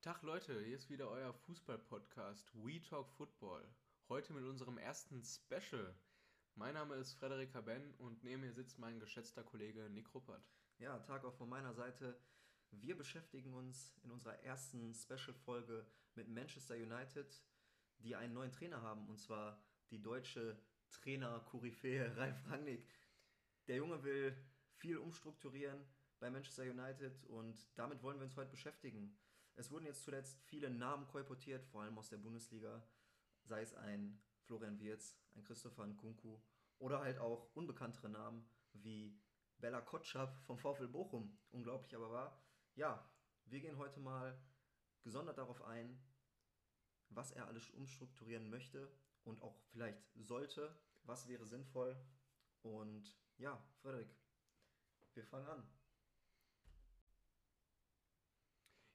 Tag Leute, hier ist wieder euer Fußball-Podcast We Talk Football. Heute mit unserem ersten Special. Mein Name ist Frederik Ben und neben mir sitzt mein geschätzter Kollege Nick Ruppert. Ja, Tag auch von meiner Seite. Wir beschäftigen uns in unserer ersten Special-Folge mit Manchester United, die einen neuen Trainer haben, und zwar die deutsche Trainer-Koryphäe Ralf Rangnick. Der Junge will viel umstrukturieren bei Manchester United und damit wollen wir uns heute beschäftigen. Es wurden jetzt zuletzt viele Namen kolportiert, vor allem aus der Bundesliga, sei es ein Florian Wirz, ein Christopher Nkunku oder halt auch unbekanntere Namen wie Bella Kotschap vom VfL Bochum. Unglaublich aber wahr. Ja, wir gehen heute mal gesondert darauf ein, was er alles umstrukturieren möchte und auch vielleicht sollte, was wäre sinnvoll. Und ja, Frederik, wir fangen an.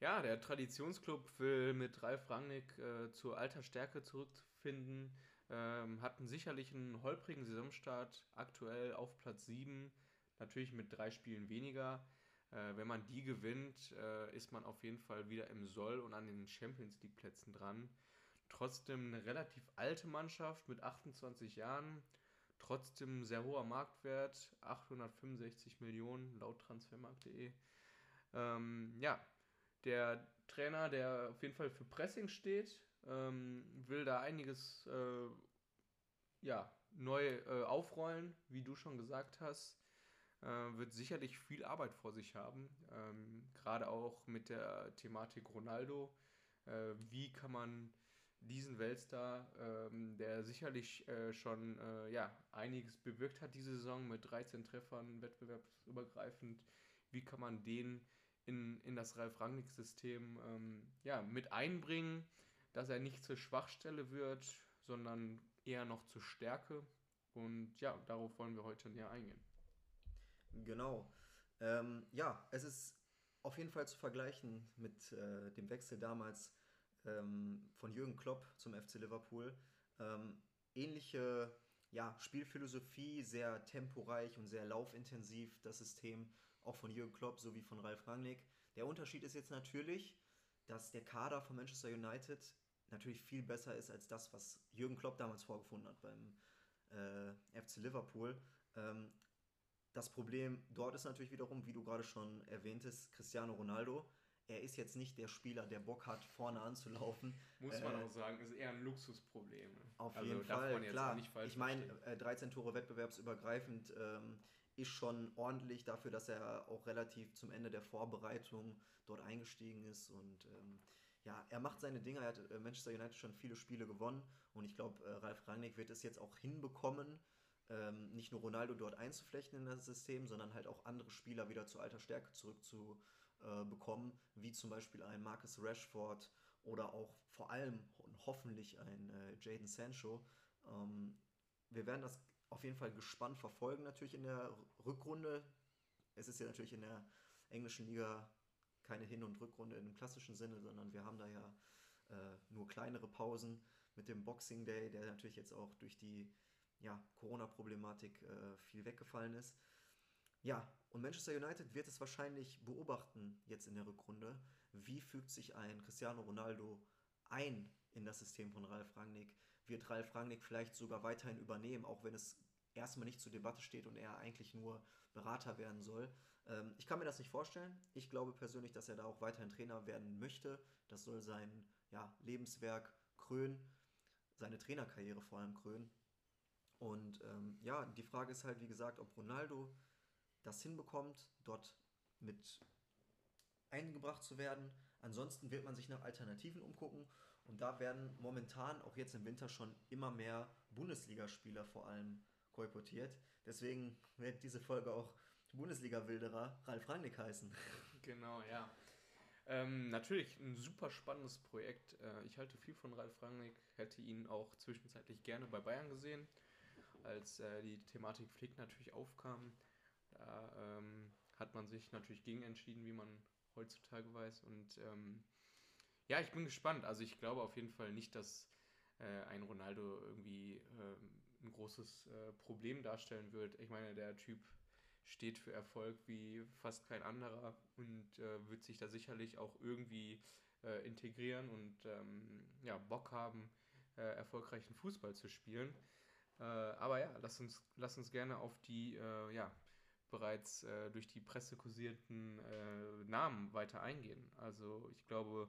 Ja, der Traditionsclub will mit Ralf Rangnick äh, zur alter Stärke zurückfinden, ähm, hatten sicherlich einen holprigen Saisonstart, aktuell auf Platz 7, natürlich mit drei Spielen weniger. Äh, wenn man die gewinnt, äh, ist man auf jeden Fall wieder im Soll und an den Champions League Plätzen dran. Trotzdem eine relativ alte Mannschaft mit 28 Jahren, trotzdem sehr hoher Marktwert, 865 Millionen laut transfermarkt.de. Ähm, ja, der Trainer, der auf jeden Fall für Pressing steht, ähm, will da einiges äh, ja, neu äh, aufrollen, wie du schon gesagt hast. Äh, wird sicherlich viel Arbeit vor sich haben, ähm, gerade auch mit der Thematik Ronaldo. Äh, wie kann man diesen Weltstar, ähm, der sicherlich äh, schon äh, ja, einiges bewirkt hat diese Saison mit 13 Treffern wettbewerbsübergreifend, wie kann man den in, in das Ralf Rangnick-System ähm, ja, mit einbringen, dass er nicht zur Schwachstelle wird, sondern eher noch zur Stärke. Und ja, darauf wollen wir heute näher eingehen. Genau. Ähm, ja, es ist auf jeden Fall zu vergleichen mit äh, dem Wechsel damals ähm, von Jürgen Klopp zum FC Liverpool. Ähm, ähnliche ja, Spielphilosophie, sehr temporeich und sehr laufintensiv das System, auch von Jürgen Klopp sowie von Ralf Rangnick. Der Unterschied ist jetzt natürlich, dass der Kader von Manchester United natürlich viel besser ist als das, was Jürgen Klopp damals vorgefunden hat beim äh, FC Liverpool. Ähm, das Problem dort ist natürlich wiederum, wie du gerade schon erwähntest, Cristiano Ronaldo er ist jetzt nicht der Spieler, der Bock hat, vorne anzulaufen. Muss man äh, auch sagen, ist eher ein Luxusproblem. Auf also jeden Fall, klar. ich meine, äh, 13 Tore wettbewerbsübergreifend ähm, ist schon ordentlich dafür, dass er auch relativ zum Ende der Vorbereitung dort eingestiegen ist und ähm, ja, er macht seine Dinge. Er hat äh, Manchester United schon viele Spiele gewonnen und ich glaube, äh, Ralf Rangnick wird es jetzt auch hinbekommen, ähm, nicht nur Ronaldo dort einzuflechten in das System, sondern halt auch andere Spieler wieder zu alter Stärke zurückzuholen äh, wie zum Beispiel ein Marcus Rashford oder auch vor allem und hoffentlich ein äh, Jaden Sancho. Ähm, wir werden das auf jeden Fall gespannt verfolgen, natürlich in der Rückrunde. Es ist ja natürlich in der englischen Liga keine Hin- und Rückrunde im klassischen Sinne, sondern wir haben da ja äh, nur kleinere Pausen mit dem Boxing Day, der natürlich jetzt auch durch die ja, Corona-Problematik äh, viel weggefallen ist. Ja, und Manchester United wird es wahrscheinlich beobachten jetzt in der Rückrunde. Wie fügt sich ein Cristiano Ronaldo ein in das System von Ralf Rangnick? Wird Ralf Rangnick vielleicht sogar weiterhin übernehmen, auch wenn es erstmal nicht zur Debatte steht und er eigentlich nur Berater werden soll? Ähm, ich kann mir das nicht vorstellen. Ich glaube persönlich, dass er da auch weiterhin Trainer werden möchte. Das soll sein ja, Lebenswerk krönen, seine Trainerkarriere vor allem krönen. Und ähm, ja, die Frage ist halt, wie gesagt, ob Ronaldo das hinbekommt, dort mit eingebracht zu werden. Ansonsten wird man sich nach Alternativen umgucken und da werden momentan auch jetzt im Winter schon immer mehr Bundesligaspieler vor allem kolportiert. Deswegen wird diese Folge auch Bundesliga-Wilderer Ralf Rangnick heißen. Genau, ja. Ähm, natürlich ein super spannendes Projekt. Äh, ich halte viel von Ralf Rangnick, hätte ihn auch zwischenzeitlich gerne bei Bayern gesehen, als äh, die Thematik Flick natürlich aufkam. Da ähm, hat man sich natürlich gegen entschieden, wie man heutzutage weiß. Und ähm, ja, ich bin gespannt. Also ich glaube auf jeden Fall nicht, dass äh, ein Ronaldo irgendwie äh, ein großes äh, Problem darstellen wird. Ich meine, der Typ steht für Erfolg wie fast kein anderer und äh, wird sich da sicherlich auch irgendwie äh, integrieren und ähm, ja, Bock haben, äh, erfolgreichen Fußball zu spielen. Äh, aber ja, lass uns, lass uns gerne auf die äh, ja, bereits äh, durch die Presse kursierten Namen weiter eingehen. Also ich glaube,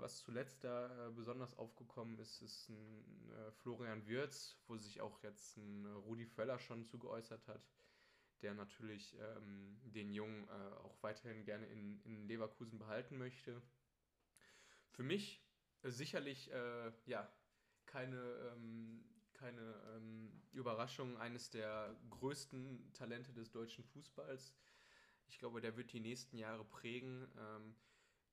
was zuletzt da besonders aufgekommen ist, ist ein Florian Wirz, wo sich auch jetzt ein Rudi Völler schon zu geäußert hat der natürlich ähm, den Jungen äh, auch weiterhin gerne in, in Leverkusen behalten möchte. Für mich äh, sicherlich äh, ja keine, ähm, keine ähm, Überraschung, eines der größten Talente des deutschen Fußballs. Ich glaube, der wird die nächsten Jahre prägen.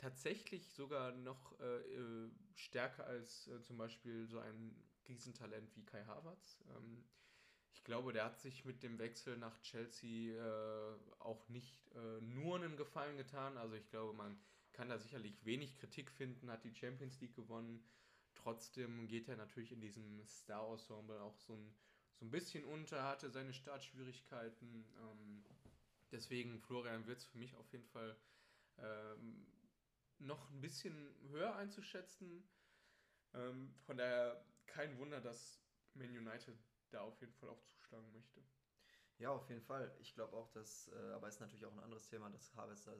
Tatsächlich sogar noch äh, äh stärker als äh, zum Beispiel so ein Riesentalent wie Kai Havertz. Ähm, ich glaube, der hat sich mit dem Wechsel nach Chelsea äh, auch nicht äh, nur einen Gefallen getan. Also ich glaube, man kann da sicherlich wenig Kritik finden, hat die Champions League gewonnen. Trotzdem geht er natürlich in diesem Star-Ensemble auch so ein, so ein bisschen unter, hatte seine Startschwierigkeiten. Ähm, deswegen Florian Wirtz für mich auf jeden Fall ähm, noch ein bisschen höher einzuschätzen. Ähm, von daher kein Wunder, dass Man United da auf jeden Fall auch zuschlagen möchte. Ja, auf jeden Fall. Ich glaube auch, dass, äh, aber ist natürlich auch ein anderes Thema, dass Havertz da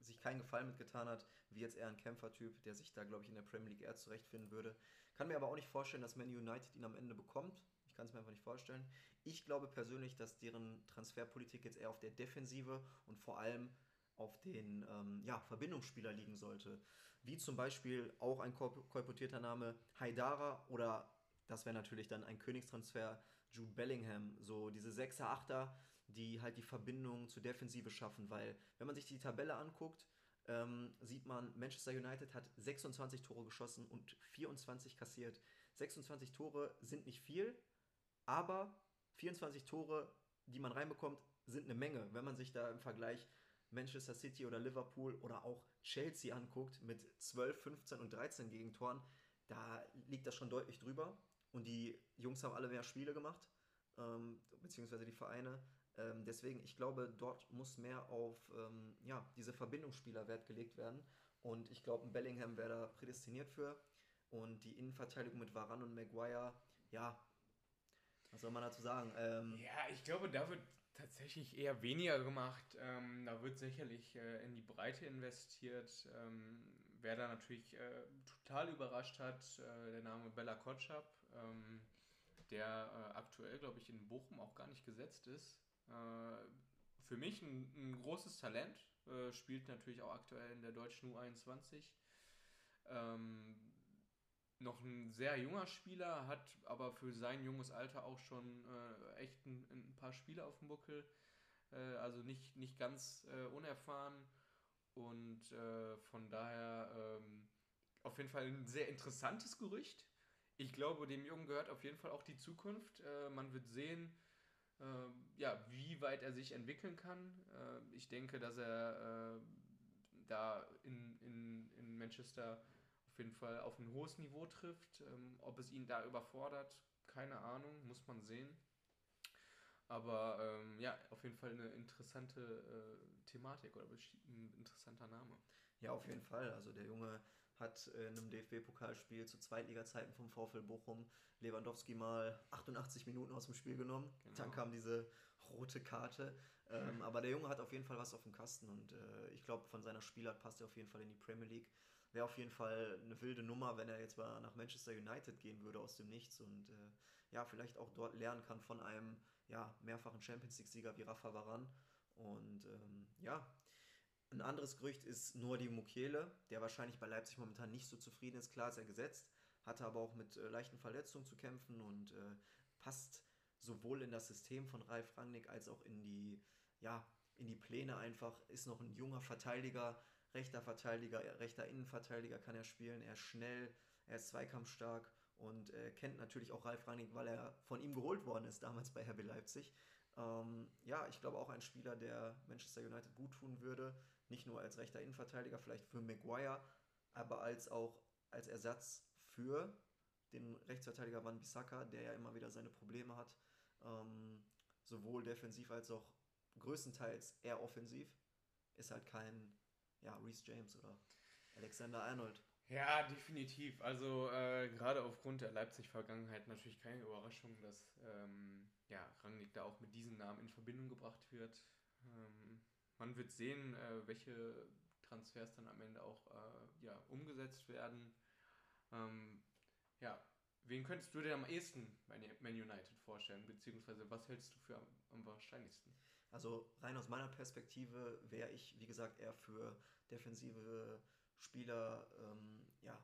sich keinen Gefallen mitgetan hat, wie jetzt eher ein Kämpfertyp, der sich da, glaube ich, in der Premier League eher zurechtfinden würde. Kann mir aber auch nicht vorstellen, dass Man United ihn am Ende bekommt. Ich kann es mir einfach nicht vorstellen. Ich glaube persönlich, dass deren Transferpolitik jetzt eher auf der Defensive und vor allem auf den ähm, ja, Verbindungsspieler liegen sollte. Wie zum Beispiel auch ein kolportierter Name Haidara oder das wäre natürlich dann ein Königstransfer, Jude Bellingham, so diese 6er, 8er, die halt die Verbindung zur Defensive schaffen, weil wenn man sich die Tabelle anguckt, ähm, sieht man, Manchester United hat 26 Tore geschossen und 24 kassiert. 26 Tore sind nicht viel, aber 24 Tore, die man reinbekommt, sind eine Menge. Wenn man sich da im Vergleich Manchester City oder Liverpool oder auch Chelsea anguckt mit 12, 15 und 13 Gegentoren, da liegt das schon deutlich drüber. Und die Jungs haben alle mehr Spiele gemacht, ähm, beziehungsweise die Vereine. Ähm, deswegen, ich glaube, dort muss mehr auf ähm, ja, diese Verbindungsspieler Wert gelegt werden. Und ich glaube, Bellingham wäre da prädestiniert für. Und die Innenverteidigung mit Varan und Maguire, ja, was soll man dazu sagen? Ähm, ja, ich glaube, da wird tatsächlich eher weniger gemacht. Ähm, da wird sicherlich äh, in die Breite investiert. Ähm, wer da natürlich äh, total überrascht hat, äh, der Name Bella Kotschap ähm, der äh, aktuell, glaube ich, in Bochum auch gar nicht gesetzt ist. Äh, für mich ein, ein großes Talent, äh, spielt natürlich auch aktuell in der deutschen U21. Ähm, noch ein sehr junger Spieler, hat aber für sein junges Alter auch schon äh, echt ein, ein, paar Spiele auf dem Buckel. Äh, also nicht, nicht ganz äh, unerfahren. Und äh, von daher ähm, auf jeden Fall ein sehr interessantes Gerücht ich glaube, dem Jungen gehört auf jeden Fall auch die Zukunft. Äh, man wird sehen, äh, ja, wie weit er sich entwickeln kann. Äh, ich denke, dass er da in, in, in Manchester auf jeden Fall auf ein hohes Niveau trifft. Ähm, ob es ihn da überfordert, keine Ahnung, muss man sehen. Aber ähm, ja, auf jeden Fall eine interessante äh, Thematik oder ein interessanter Name. Ja, auf jeden Fall. Also der Junge hat in einem DFB-Pokalspiel zu Zweitliga-Zeiten vom VfL Bochum Lewandowski mal 88 Minuten aus dem Spiel genommen. Genau. Dann kam diese rote Karte. Ähm, aber der Junge hat auf jeden Fall was auf dem Kasten und äh, ich glaube, von seiner Spielart passt er auf jeden Fall in die Premier League. Wäre auf jeden Fall eine wilde Nummer, wenn er jetzt mal nach Manchester United gehen würde aus dem Nichts und äh, ja, vielleicht auch dort lernen kann von einem ja, mehrfachen Champions League-Sieger wie Rafa Varan. Und ähm, ja, ein anderes Gerücht ist Nordi Mukiele, der wahrscheinlich bei Leipzig momentan nicht so zufrieden ist. Klar ist er gesetzt, hatte aber auch mit äh, leichten Verletzungen zu kämpfen und äh, passt sowohl in das System von Ralf Rangnick als auch in die, ja, in die Pläne einfach. Ist noch ein junger Verteidiger, rechter Verteidiger, rechter Innenverteidiger kann er spielen. Er ist schnell, er ist zweikampfstark und äh, kennt natürlich auch Ralf Rangnick, weil er von ihm geholt worden ist damals bei RB Leipzig. Ähm, ja, ich glaube auch ein Spieler, der Manchester United gut tun würde, nicht nur als rechter Innenverteidiger, vielleicht für Maguire, aber als auch als Ersatz für den Rechtsverteidiger Van Bissaka, der ja immer wieder seine Probleme hat, ähm, sowohl defensiv als auch größtenteils eher offensiv. Ist halt kein ja, Reese James oder Alexander Arnold. Ja, definitiv. Also äh, gerade aufgrund der Leipzig-Vergangenheit natürlich keine Überraschung, dass ähm, ja, Rangnick da auch mit diesem Namen in Verbindung gebracht wird. Ähm, man wird sehen, äh, welche Transfers dann am Ende auch äh, ja, umgesetzt werden. Ähm, ja, wen könntest du dir am ehesten bei Man United vorstellen, beziehungsweise was hältst du für am, am wahrscheinlichsten? Also rein aus meiner Perspektive wäre ich, wie gesagt, eher für defensive Spieler, ähm, ja,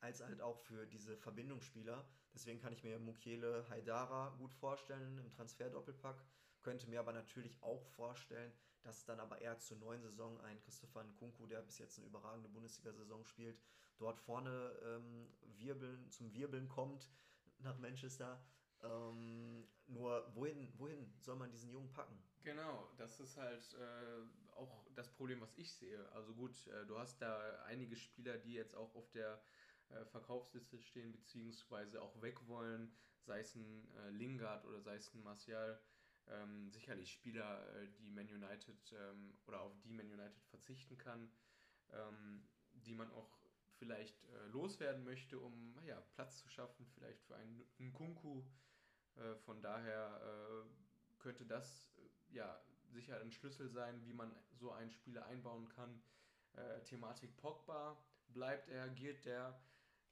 als halt auch für diese Verbindungsspieler. Deswegen kann ich mir Mukiele Haidara gut vorstellen im Transfer-Doppelpack. Könnte mir aber natürlich auch vorstellen, dass dann aber eher zur neuen Saison ein Christopher Nkunku, der bis jetzt eine überragende Bundesliga-Saison spielt, dort vorne ähm, wirbeln, zum Wirbeln kommt nach Manchester. Ähm, nur wohin, wohin soll man diesen Jungen packen? Genau, das ist halt äh, auch das Problem, was ich sehe. Also gut, äh, du hast da einige Spieler, die jetzt auch auf der äh, Verkaufsliste stehen, beziehungsweise auch weg wollen, sei es ein äh, Lingard oder sei es ein Martial. Ähm, sicherlich Spieler, äh, die Man United ähm, oder auf die Man United verzichten kann, ähm, die man auch vielleicht äh, loswerden möchte, um ja, Platz zu schaffen, vielleicht für einen, einen Kunku. Äh, von daher äh, könnte das äh, ja sicher ein Schlüssel sein, wie man so einen Spieler einbauen kann. Äh, Thematik Pogba, bleibt er, gilt der,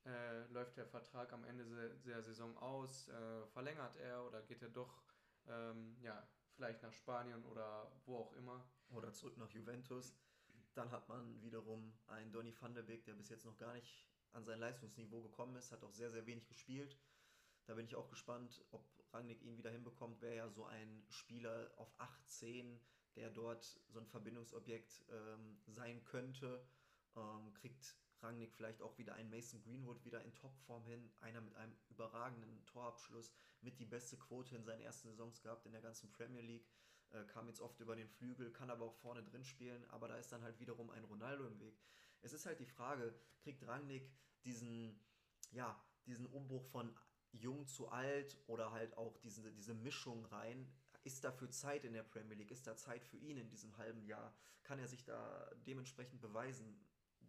äh, läuft der Vertrag am Ende der Saison aus, verlängert er oder geht er doch ähm, ja, vielleicht nach Spanien oder wo auch immer. Oder zurück nach Juventus. Dann hat man wiederum einen Donny van der Beek, der bis jetzt noch gar nicht an sein Leistungsniveau gekommen ist, hat auch sehr, sehr wenig gespielt. Da bin ich auch gespannt, ob Rangnick ihn wieder hinbekommt. Wäre ja so ein Spieler auf 18, der dort so ein Verbindungsobjekt ähm, sein könnte. Ähm, kriegt Rangnick vielleicht auch wieder einen Mason Greenwood wieder in Topform hin. Einer mit einem überragenden Torabschluss, mit die beste Quote in seinen ersten Saisons gehabt in der ganzen Premier League äh, kam jetzt oft über den Flügel, kann aber auch vorne drin spielen, aber da ist dann halt wiederum ein Ronaldo im Weg. Es ist halt die Frage, kriegt Rangnick diesen, ja, diesen Umbruch von jung zu alt oder halt auch diese, diese Mischung rein? Ist dafür Zeit in der Premier League? Ist da Zeit für ihn in diesem halben Jahr? Kann er sich da dementsprechend beweisen?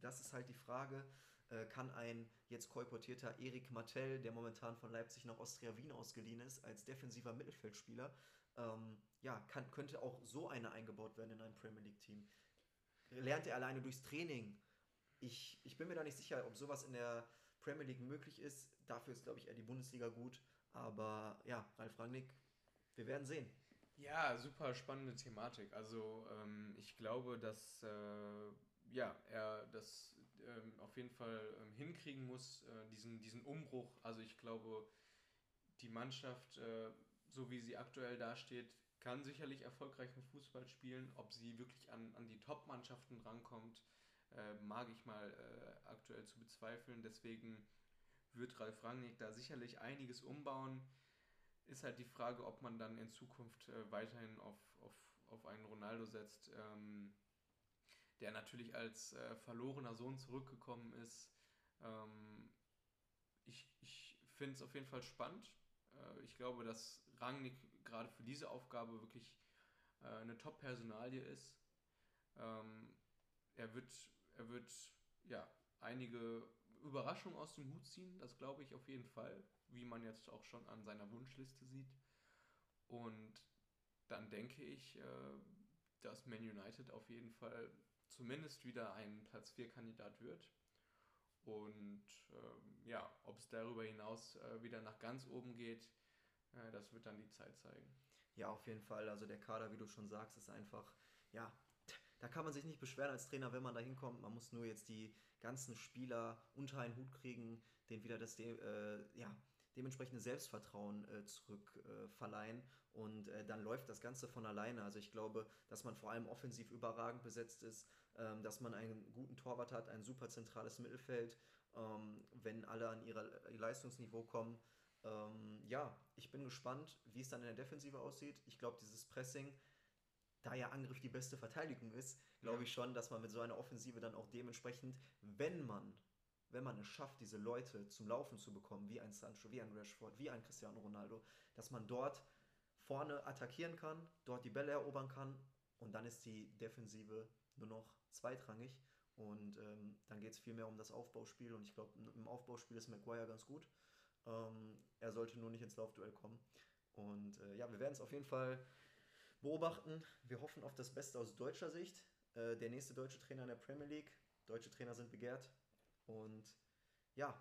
Das ist halt die Frage. Äh, kann ein jetzt kolportierter Erik Martell, der momentan von Leipzig nach Austria Wien ausgeliehen ist, als defensiver Mittelfeldspieler, ähm, ja, kann, könnte auch so einer eingebaut werden in ein Premier League-Team. Lernt er alleine durchs Training? Ich, ich bin mir da nicht sicher, ob sowas in der Premier League möglich ist. Dafür ist, glaube ich, eher die Bundesliga gut. Aber ja, Ralf Rangnick, wir werden sehen. Ja, super spannende Thematik. Also ähm, ich glaube, dass äh, ja, er das ähm, auf jeden Fall ähm, hinkriegen muss, äh, diesen, diesen Umbruch. Also ich glaube, die Mannschaft äh, so wie sie aktuell dasteht, kann sicherlich erfolgreichen Fußball spielen. Ob sie wirklich an, an die Top-Mannschaften rankommt, äh, mag ich mal äh, aktuell zu bezweifeln. Deswegen wird Ralf Rangnick da sicherlich einiges umbauen. Ist halt die Frage, ob man dann in Zukunft äh, weiterhin auf, auf, auf einen Ronaldo setzt, ähm, der natürlich als äh, verlorener Sohn zurückgekommen ist. Ähm, ich ich finde es auf jeden Fall spannend. Äh, ich glaube, dass Rangnick gerade für diese Aufgabe wirklich äh, eine Top-Personalie ist. Ähm, er wird, er wird ja, einige Überraschungen aus dem Hut ziehen, das glaube ich auf jeden Fall, wie man jetzt auch schon an seiner Wunschliste sieht. Und dann denke ich, äh, dass Man United auf jeden Fall zumindest wieder ein Platz 4 Kandidat wird. Und ähm, ja, ob es darüber hinaus äh, wieder nach ganz oben geht, äh, das wird dann die Zeit zeigen. Ja, auf jeden Fall. Also der Kader, wie du schon sagst, ist einfach, ja, da kann man sich nicht beschweren als Trainer, wenn man da hinkommt. Man muss nur jetzt die ganzen Spieler unter einen Hut kriegen, denen wieder das äh, ja, dementsprechende Selbstvertrauen äh, zurückverleihen. Äh, und äh, dann läuft das Ganze von alleine. Also ich glaube, dass man vor allem offensiv überragend besetzt ist, ähm, dass man einen guten Torwart hat, ein super zentrales Mittelfeld, ähm, wenn alle an ihr Leistungsniveau kommen ähm, ja, ich bin gespannt, wie es dann in der Defensive aussieht. Ich glaube, dieses Pressing, da ja Angriff die beste Verteidigung ist, glaube ja. ich schon, dass man mit so einer Offensive dann auch dementsprechend, wenn man, wenn man es schafft, diese Leute zum Laufen zu bekommen, wie ein Sancho, wie ein Rashford, wie ein Cristiano Ronaldo, dass man dort vorne attackieren kann, dort die Bälle erobern kann und dann ist die Defensive nur noch zweitrangig. Und ähm, dann geht es vielmehr um das Aufbauspiel. Und ich glaube, im Aufbauspiel ist Maguire ganz gut. Ähm, er sollte nur nicht ins Laufduell kommen. Und äh, ja, wir werden es auf jeden Fall beobachten. Wir hoffen auf das Beste aus deutscher Sicht. Äh, der nächste deutsche Trainer in der Premier League. Deutsche Trainer sind begehrt. Und ja,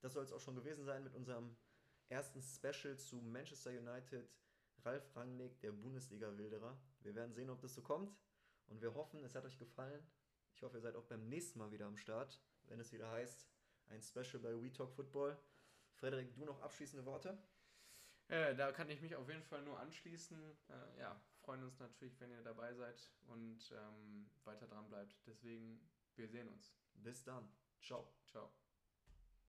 das soll es auch schon gewesen sein mit unserem ersten Special zu Manchester United. Ralf Rangnick, der Bundesliga-Wilderer. Wir werden sehen, ob das so kommt. Und wir hoffen, es hat euch gefallen. Ich hoffe, ihr seid auch beim nächsten Mal wieder am Start, wenn es wieder heißt, ein Special bei We Talk Football. Frederik, du noch abschließende Worte? Äh, da kann ich mich auf jeden Fall nur anschließen. Äh, ja, freuen uns natürlich, wenn ihr dabei seid und ähm, weiter dran bleibt. Deswegen, wir sehen uns. Bis dann. Ciao. Ciao.